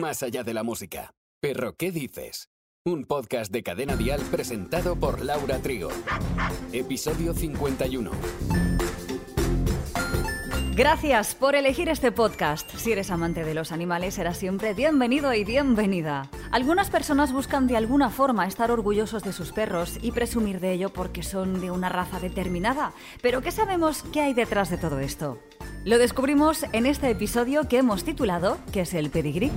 más allá de la música. Pero, ¿qué dices? Un podcast de Cadena Dial presentado por Laura Trigo. Episodio 51. Gracias por elegir este podcast. Si eres amante de los animales, serás siempre bienvenido y bienvenida. Algunas personas buscan de alguna forma estar orgullosos de sus perros y presumir de ello porque son de una raza determinada. Pero ¿qué sabemos qué hay detrás de todo esto? Lo descubrimos en este episodio que hemos titulado ¿Qué es el pedigrí?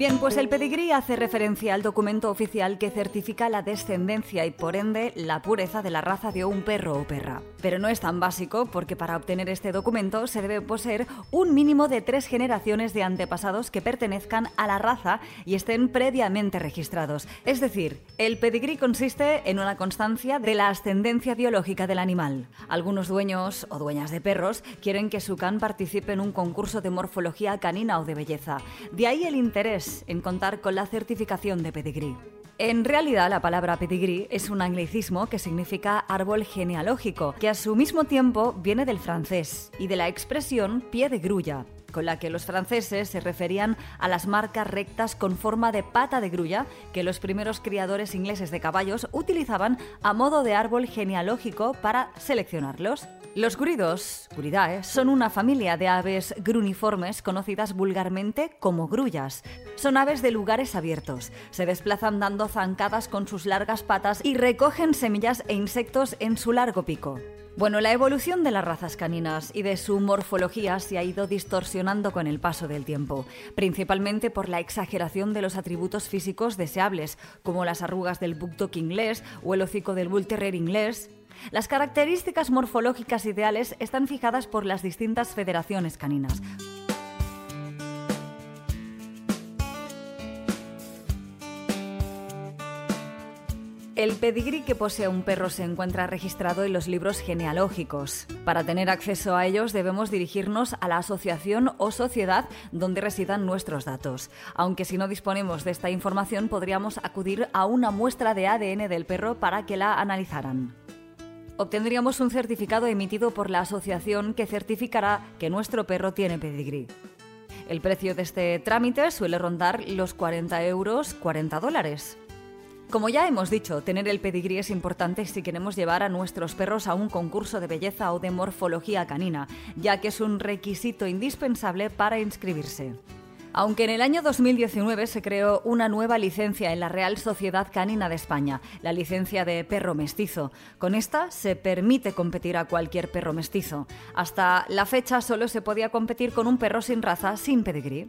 Bien, pues el pedigrí hace referencia al documento oficial que certifica la descendencia y por ende la pureza de la raza de un perro o perra. Pero no es tan básico porque para obtener este documento se debe poseer un mínimo de tres generaciones de antepasados que pertenezcan a la raza y estén previamente registrados. Es decir, el pedigrí consiste en una constancia de la ascendencia biológica del animal. Algunos dueños o dueñas de perros quieren que su can participe en un concurso de morfología canina o de belleza. De ahí el interés en contar con la certificación de pedigrí. En realidad, la palabra pedigrí es un anglicismo que significa árbol genealógico, que a su mismo tiempo viene del francés y de la expresión pie de grulla, con la que los franceses se referían a las marcas rectas con forma de pata de grulla que los primeros criadores ingleses de caballos utilizaban a modo de árbol genealógico para seleccionarlos. Los guridos, guridae, son una familia de aves gruniformes conocidas vulgarmente como grullas. Son aves de lugares abiertos. Se desplazan dando zancadas con sus largas patas y recogen semillas e insectos en su largo pico. Bueno, la evolución de las razas caninas y de su morfología se ha ido distorsionando con el paso del tiempo, principalmente por la exageración de los atributos físicos deseables, como las arrugas del Bulldog inglés o el hocico del Bull Terrier inglés, las características morfológicas ideales están fijadas por las distintas federaciones caninas. El pedigrí que posee un perro se encuentra registrado en los libros genealógicos. Para tener acceso a ellos debemos dirigirnos a la asociación o sociedad donde residan nuestros datos. Aunque si no disponemos de esta información podríamos acudir a una muestra de ADN del perro para que la analizaran obtendríamos un certificado emitido por la asociación que certificará que nuestro perro tiene pedigrí. El precio de este trámite suele rondar los 40 euros, 40 dólares. Como ya hemos dicho, tener el pedigrí es importante si queremos llevar a nuestros perros a un concurso de belleza o de morfología canina, ya que es un requisito indispensable para inscribirse. Aunque en el año 2019 se creó una nueva licencia en la Real Sociedad Canina de España, la licencia de perro mestizo. Con esta se permite competir a cualquier perro mestizo. Hasta la fecha solo se podía competir con un perro sin raza, sin pedigrí.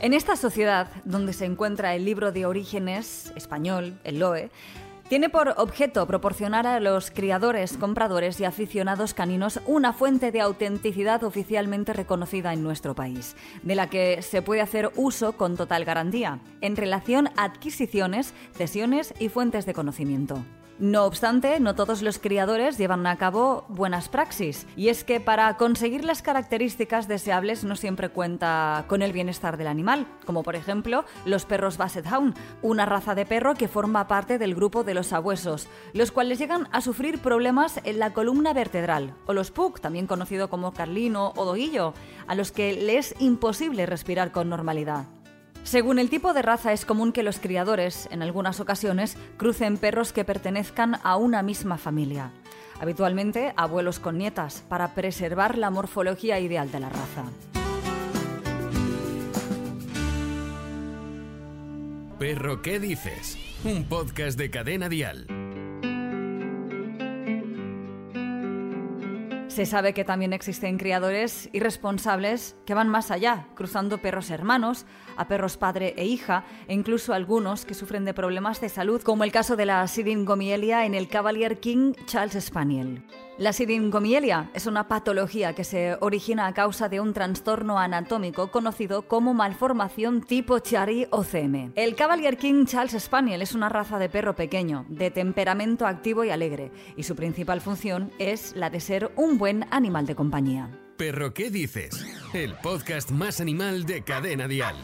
En esta sociedad, donde se encuentra el libro de orígenes español, el LOE, tiene por objeto proporcionar a los criadores, compradores y aficionados caninos una fuente de autenticidad oficialmente reconocida en nuestro país, de la que se puede hacer uso con total garantía, en relación a adquisiciones, cesiones y fuentes de conocimiento. No obstante, no todos los criadores llevan a cabo buenas praxis, y es que para conseguir las características deseables no siempre cuenta con el bienestar del animal, como por ejemplo los perros Basset Hound, una raza de perro que forma parte del grupo de los sabuesos, los cuales llegan a sufrir problemas en la columna vertebral, o los Pug, también conocido como Carlino o Doguillo, a los que les es imposible respirar con normalidad. Según el tipo de raza es común que los criadores, en algunas ocasiones, crucen perros que pertenezcan a una misma familia, habitualmente abuelos con nietas, para preservar la morfología ideal de la raza. Perro, ¿qué dices? Un podcast de cadena dial. Se sabe que también existen criadores irresponsables que van más allá, cruzando perros hermanos, a perros padre e hija, e incluso algunos que sufren de problemas de salud, como el caso de la siringomielia en el Cavalier King Charles Spaniel. La siringomielia es una patología que se origina a causa de un trastorno anatómico conocido como malformación tipo Chiari o CM. El Cavalier King Charles Spaniel es una raza de perro pequeño, de temperamento activo y alegre, y su principal función es la de ser un buen animal de compañía. Perro, ¿qué dices? El podcast más animal de Cadena Dial.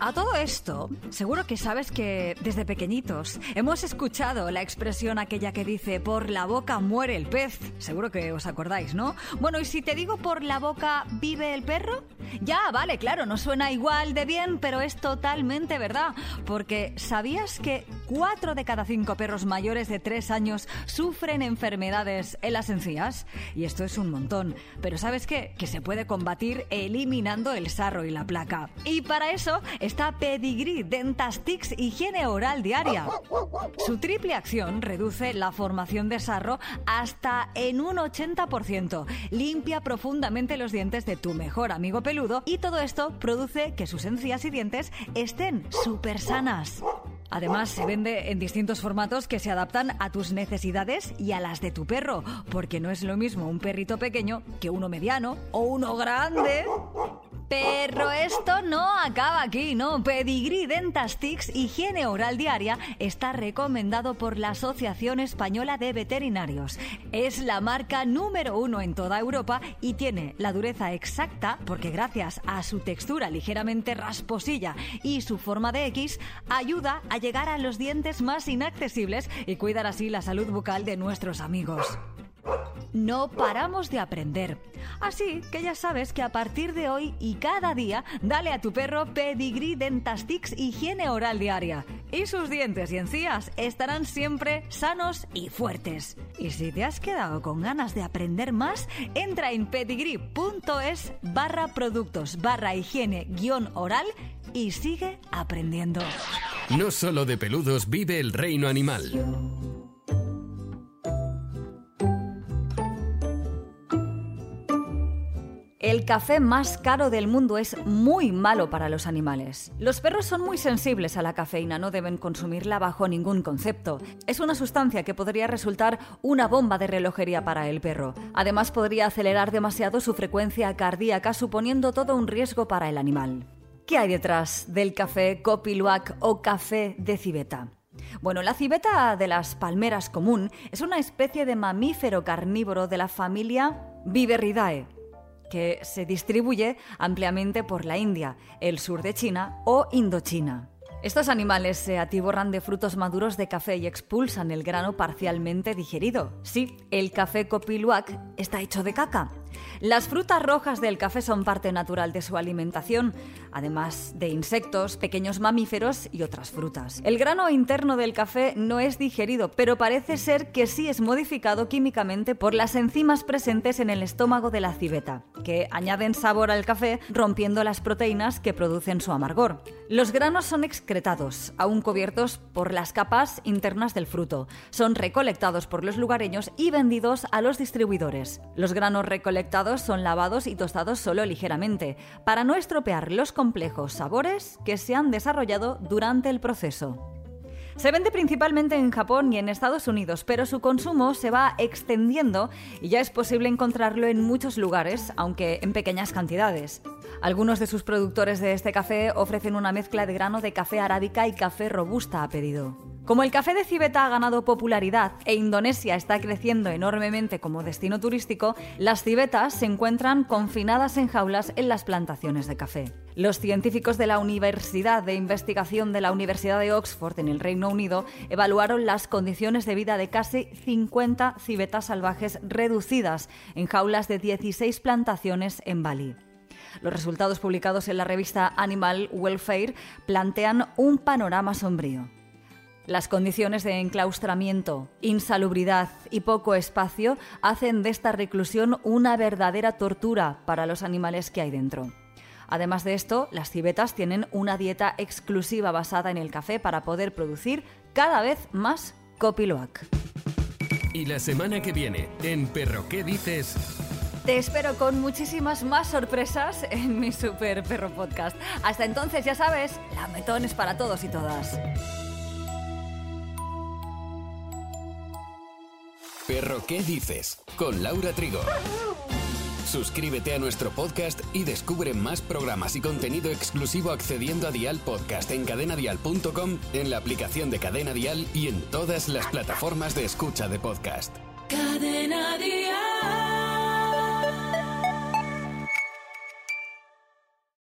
A todo esto, seguro que sabes que desde pequeñitos hemos escuchado la expresión aquella que dice por la boca muere el pez. Seguro que os acordáis, ¿no? Bueno, y si te digo por la boca vive el perro, ya, vale, claro, no suena igual de bien, pero es totalmente verdad. Porque ¿sabías que cuatro de cada cinco perros mayores de tres años sufren enfermedades en las encías? Y esto es un montón. Pero ¿sabes qué? Que se puede combatir eliminando el sarro y la placa. Y para eso está Pedigree Dentastix Higiene Oral Diaria. Su triple acción reduce la formación de sarro hasta en un 80%. Limpia profundamente los dientes de tu mejor amigo peludo y todo esto produce que sus encías y dientes estén súper sanas. Además, se vende en distintos formatos que se adaptan a tus necesidades y a las de tu perro, porque no es lo mismo un perrito pequeño que uno mediano o uno grande. Pero esto no acaba aquí, ¿no? Pedigree Dentastix Higiene Oral Diaria está recomendado por la Asociación Española de Veterinarios. Es la marca número uno en toda Europa y tiene la dureza exacta porque gracias a su textura ligeramente rasposilla y su forma de X, ayuda a llegar a los dientes más inaccesibles y cuidar así la salud bucal de nuestros amigos. No paramos de aprender. Así que ya sabes que a partir de hoy y cada día, dale a tu perro Pedigree Dentastix Higiene Oral Diaria. Y sus dientes y encías estarán siempre sanos y fuertes. Y si te has quedado con ganas de aprender más, entra en pedigree.es barra productos barra higiene guion oral y sigue aprendiendo. No solo de peludos vive el reino animal. El café más caro del mundo es muy malo para los animales. Los perros son muy sensibles a la cafeína, no deben consumirla bajo ningún concepto. Es una sustancia que podría resultar una bomba de relojería para el perro. Además podría acelerar demasiado su frecuencia cardíaca, suponiendo todo un riesgo para el animal. ¿Qué hay detrás del café Copiluac o café de civeta? Bueno, la civeta de las palmeras común es una especie de mamífero carnívoro de la familia Viveridae que se distribuye ampliamente por la India, el sur de China o Indochina. Estos animales se atiborran de frutos maduros de café y expulsan el grano parcialmente digerido. Sí, el café copiluac está hecho de caca. Las frutas rojas del café son parte natural de su alimentación, además de insectos, pequeños mamíferos y otras frutas. El grano interno del café no es digerido, pero parece ser que sí es modificado químicamente por las enzimas presentes en el estómago de la civeta, que añaden sabor al café rompiendo las proteínas que producen su amargor. Los granos son excretados, aún cubiertos por las capas internas del fruto. Son recolectados por los lugareños y vendidos a los distribuidores. Los granos recolectados son lavados y tostados solo ligeramente, para no estropear los complejos sabores que se han desarrollado durante el proceso. Se vende principalmente en Japón y en Estados Unidos, pero su consumo se va extendiendo y ya es posible encontrarlo en muchos lugares, aunque en pequeñas cantidades. Algunos de sus productores de este café ofrecen una mezcla de grano de café arábica y café robusta a pedido. Como el café de civeta ha ganado popularidad e Indonesia está creciendo enormemente como destino turístico, las civetas se encuentran confinadas en jaulas en las plantaciones de café. Los científicos de la Universidad de Investigación de la Universidad de Oxford en el Reino Unido evaluaron las condiciones de vida de casi 50 civetas salvajes reducidas en jaulas de 16 plantaciones en Bali. Los resultados publicados en la revista Animal Welfare plantean un panorama sombrío. Las condiciones de enclaustramiento, insalubridad y poco espacio hacen de esta reclusión una verdadera tortura para los animales que hay dentro. Además de esto, las civetas tienen una dieta exclusiva basada en el café para poder producir cada vez más copiloac. Y la semana que viene, en Perro ¿Qué dices? Te espero con muchísimas más sorpresas en mi Super Perro Podcast. Hasta entonces, ya sabes, la metón es para todos y todas. Perro, ¿qué dices? Con Laura Trigo. Suscríbete a nuestro podcast y descubre más programas y contenido exclusivo accediendo a Dial Podcast en cadenadial.com, en la aplicación de Cadena Dial y en todas las plataformas de escucha de podcast. Cadena Dial.